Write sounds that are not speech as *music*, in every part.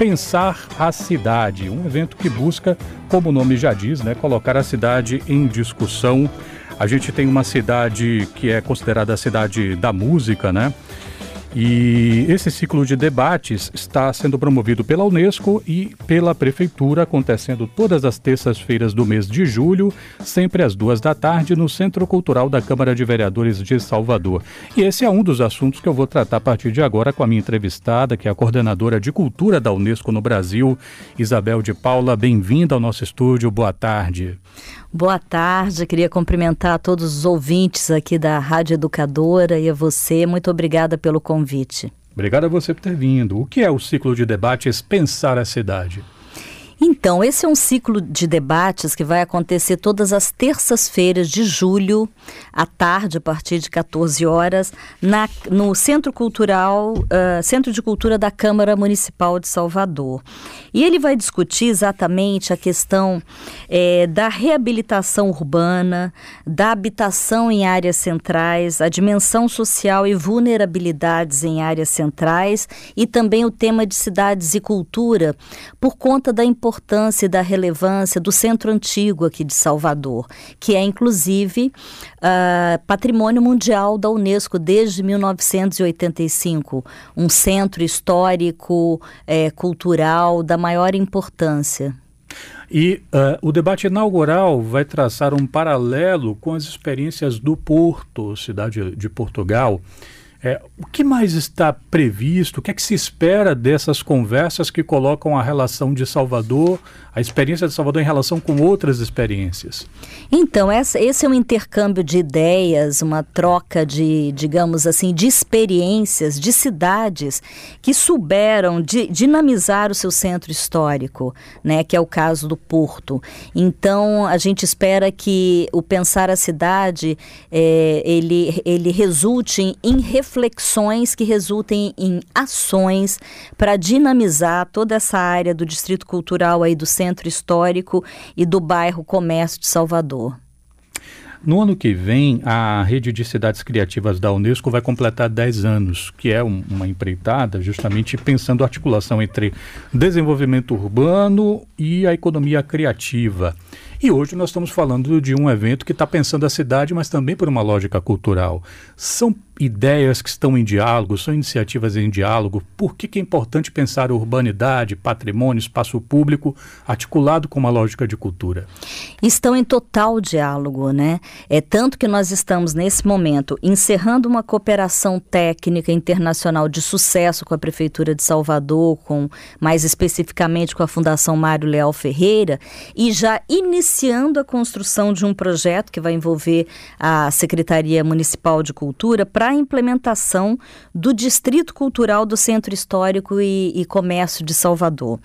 Pensar a Cidade, um evento que busca, como o nome já diz, né, colocar a cidade em discussão. A gente tem uma cidade que é considerada a cidade da música, né? E esse ciclo de debates está sendo promovido pela Unesco e pela Prefeitura, acontecendo todas as terças-feiras do mês de julho, sempre às duas da tarde, no Centro Cultural da Câmara de Vereadores de Salvador. E esse é um dos assuntos que eu vou tratar a partir de agora com a minha entrevistada, que é a coordenadora de Cultura da Unesco no Brasil, Isabel de Paula. Bem-vinda ao nosso estúdio. Boa tarde. Boa tarde, queria cumprimentar todos os ouvintes aqui da Rádio Educadora e a você. Muito obrigada pelo convite. Obrigado a você por ter vindo. O que é o ciclo de debates Pensar a Cidade? Então, esse é um ciclo de debates que vai acontecer todas as terças-feiras de julho, à tarde, a partir de 14 horas, na, no Centro Cultural, uh, Centro de Cultura da Câmara Municipal de Salvador. E ele vai discutir exatamente a questão é, da reabilitação urbana, da habitação em áreas centrais, a dimensão social e vulnerabilidades em áreas centrais e também o tema de cidades e cultura, por conta da importância importância e da relevância do Centro Antigo aqui de Salvador, que é inclusive uh, patrimônio mundial da Unesco desde 1985, um centro histórico, eh, cultural da maior importância. E uh, o debate inaugural vai traçar um paralelo com as experiências do Porto, cidade de Portugal, é, o que mais está previsto? O que é que se espera dessas conversas que colocam a relação de Salvador, a experiência de Salvador em relação com outras experiências? Então, essa, esse é um intercâmbio de ideias, uma troca de, digamos assim, de experiências de cidades que souberam de, dinamizar o seu centro histórico, né, que é o caso do Porto. Então, a gente espera que o pensar a cidade é, ele, ele resulte em, em reflexões que resultem em ações para dinamizar toda essa área do Distrito Cultural aí do Centro Histórico e do bairro Comércio de Salvador. No ano que vem, a Rede de Cidades Criativas da Unesco vai completar 10 anos, que é um, uma empreitada justamente pensando a articulação entre desenvolvimento urbano e a economia criativa. E hoje nós estamos falando de um evento que está pensando a cidade, mas também por uma lógica cultural. São ideias que estão em diálogo, são iniciativas em diálogo. Por que, que é importante pensar urbanidade, patrimônio, espaço público articulado com uma lógica de cultura? Estão em total diálogo, né? É tanto que nós estamos nesse momento encerrando uma cooperação técnica internacional de sucesso com a prefeitura de Salvador, com mais especificamente com a Fundação Mário Leal Ferreira, e já iniciando iniciando a construção de um projeto que vai envolver a Secretaria Municipal de Cultura para a implementação do Distrito Cultural do Centro Histórico e, e, Comércio de Salvador.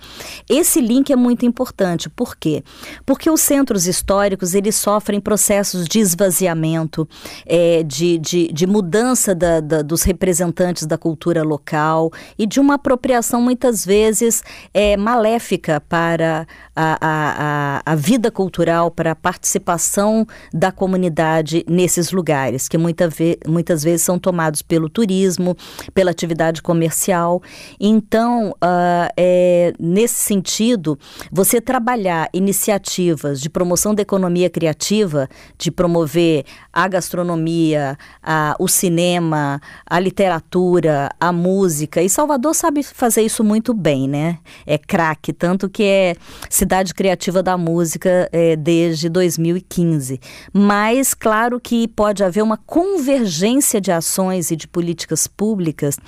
Esse link é muito importante, por quê? Porque os centros históricos eles sofrem processos de esvaziamento, é, de, de, de, mudança da, da, dos representantes da cultura local e de uma apropriação muitas vezes é, maléfica para a, a, a, a vida cultural cultural para a participação da comunidade nesses lugares, que muita ve muitas vezes são tomados pelo turismo, pela atividade comercial. Então, uh, é, nesse sentido, você trabalhar iniciativas de promoção da economia criativa, de promover a gastronomia, a, o cinema, a literatura, a música, e Salvador sabe fazer isso muito bem, né? É craque, tanto que é cidade criativa da música. É, desde 2015. Mas, claro que pode haver uma convergência de ações e de políticas públicas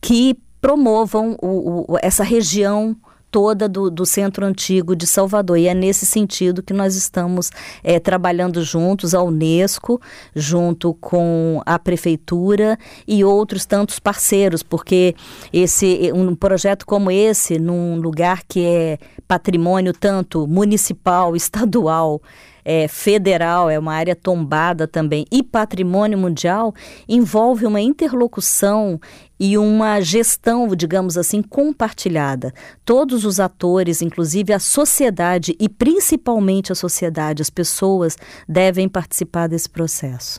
que promovam o, o, essa região toda do, do, centro antigo de Salvador. E é nesse sentido que nós estamos é, trabalhando juntos, a Unesco, junto com a Prefeitura e outros tantos parceiros, porque esse um projeto como esse, num lugar que é patrimônio tanto municipal, *laughs* estadual, é, federal, é uma área tombada também, e patrimônio mundial, envolve uma interlocução e uma gestão, digamos assim, compartilhada. Todos os atores, inclusive a sociedade e principalmente a sociedade, as pessoas, devem participar desse processo.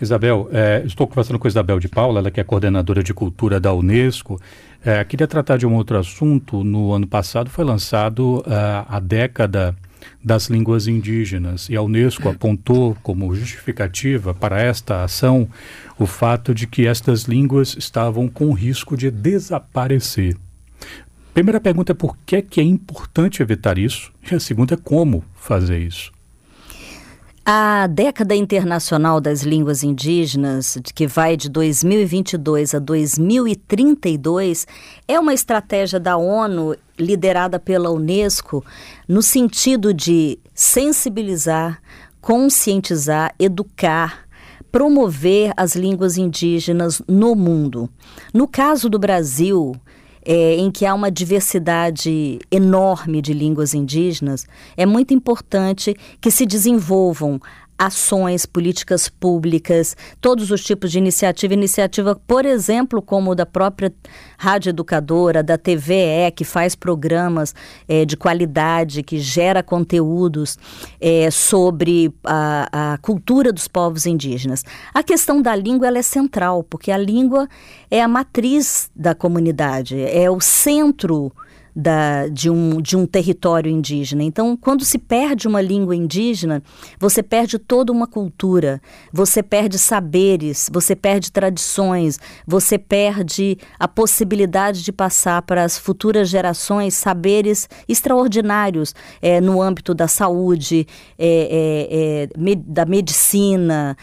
Isabel, é, estou conversando com a Isabel de Paula, ela que é coordenadora de cultura da Unesco. É, queria tratar de um outro assunto. No ano passado foi lançado uh, a década das línguas indígenas e a Unesco apontou como justificativa para esta ação o fato de que estas línguas estavam com risco de desaparecer. Primeira pergunta é por que é, que é importante evitar isso? E a segunda é como fazer isso. A década internacional das línguas indígenas, que vai de 2022 a 2032, é uma estratégia da ONU liderada pela Unesco no sentido de sensibilizar, conscientizar, educar, promover as línguas indígenas no mundo. No caso do Brasil, é, em que há uma diversidade enorme de línguas indígenas, é muito importante que se desenvolvam ações, políticas públicas, todos os tipos de iniciativa. Iniciativa, por exemplo, como da própria Rádio Educadora, da TVE, que faz programas é, de qualidade, que gera conteúdos é, sobre a, a, cultura dos povos indígenas. A questão da língua ela é central, porque a língua é a matriz da comunidade, é o centro da, de, um, de um território indígena. Então, quando se perde uma língua indígena, você perde toda uma cultura, você perde saberes, você perde tradições, você perde a possibilidade de passar para as futuras gerações saberes extraordinários é, no âmbito da saúde, é, é, me, da medicina,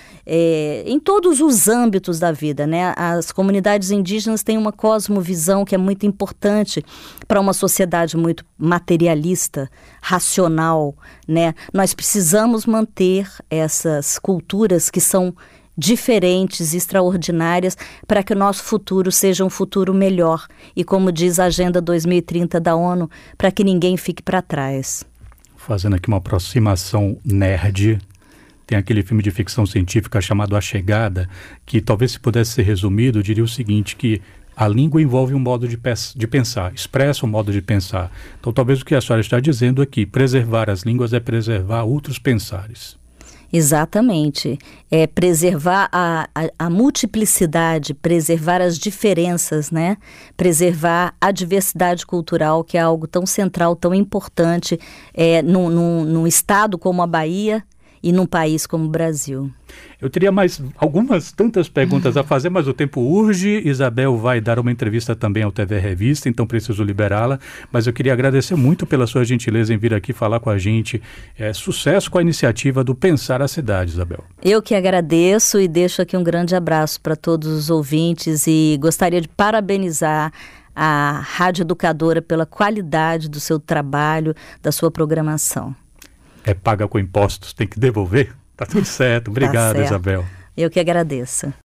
em todos os âmbitos da vida. Né? As comunidades indígenas têm uma cosmovisão que é muito importante para uma sociedade muito materialista, racional, né? Nós precisamos manter essas culturas que são diferentes, extraordinárias, para que o nosso futuro seja um futuro melhor. E como diz a Agenda 2030 da ONU, para que ninguém fique para trás. Fazendo aqui uma aproximação nerd, tem aquele filme de ficção científica chamado A Chegada, que talvez se pudesse ser resumido, diria o seguinte, que a língua envolve um modo de, de, pensar, expressa um modo de pensar. Então, talvez o que a senhora está dizendo aqui, preservar as línguas é preservar outros pensares. Exatamente. É preservar a, a, a, multiplicidade, preservar as diferenças, né? Preservar a diversidade cultural, que é algo tão central, tão importante é, num, num, num estado como a Bahia, e num país como o Brasil. Eu teria mais algumas tantas perguntas a fazer, mas o tempo urge. Isabel vai dar uma entrevista também ao TV Revista, então preciso liberá-la. Mas eu queria agradecer muito pela sua gentileza em vir aqui falar com a gente. É, sucesso com a iniciativa do Pensar a Cidade, Isabel. Eu que agradeço e deixo aqui um grande abraço para todos os ouvintes e gostaria de parabenizar a Rádio Educadora pela qualidade do seu trabalho, da sua programação é paga com impostos, tem que devolver. Tá tudo certo. Obrigado, tá certo. Isabel. Eu que agradeço.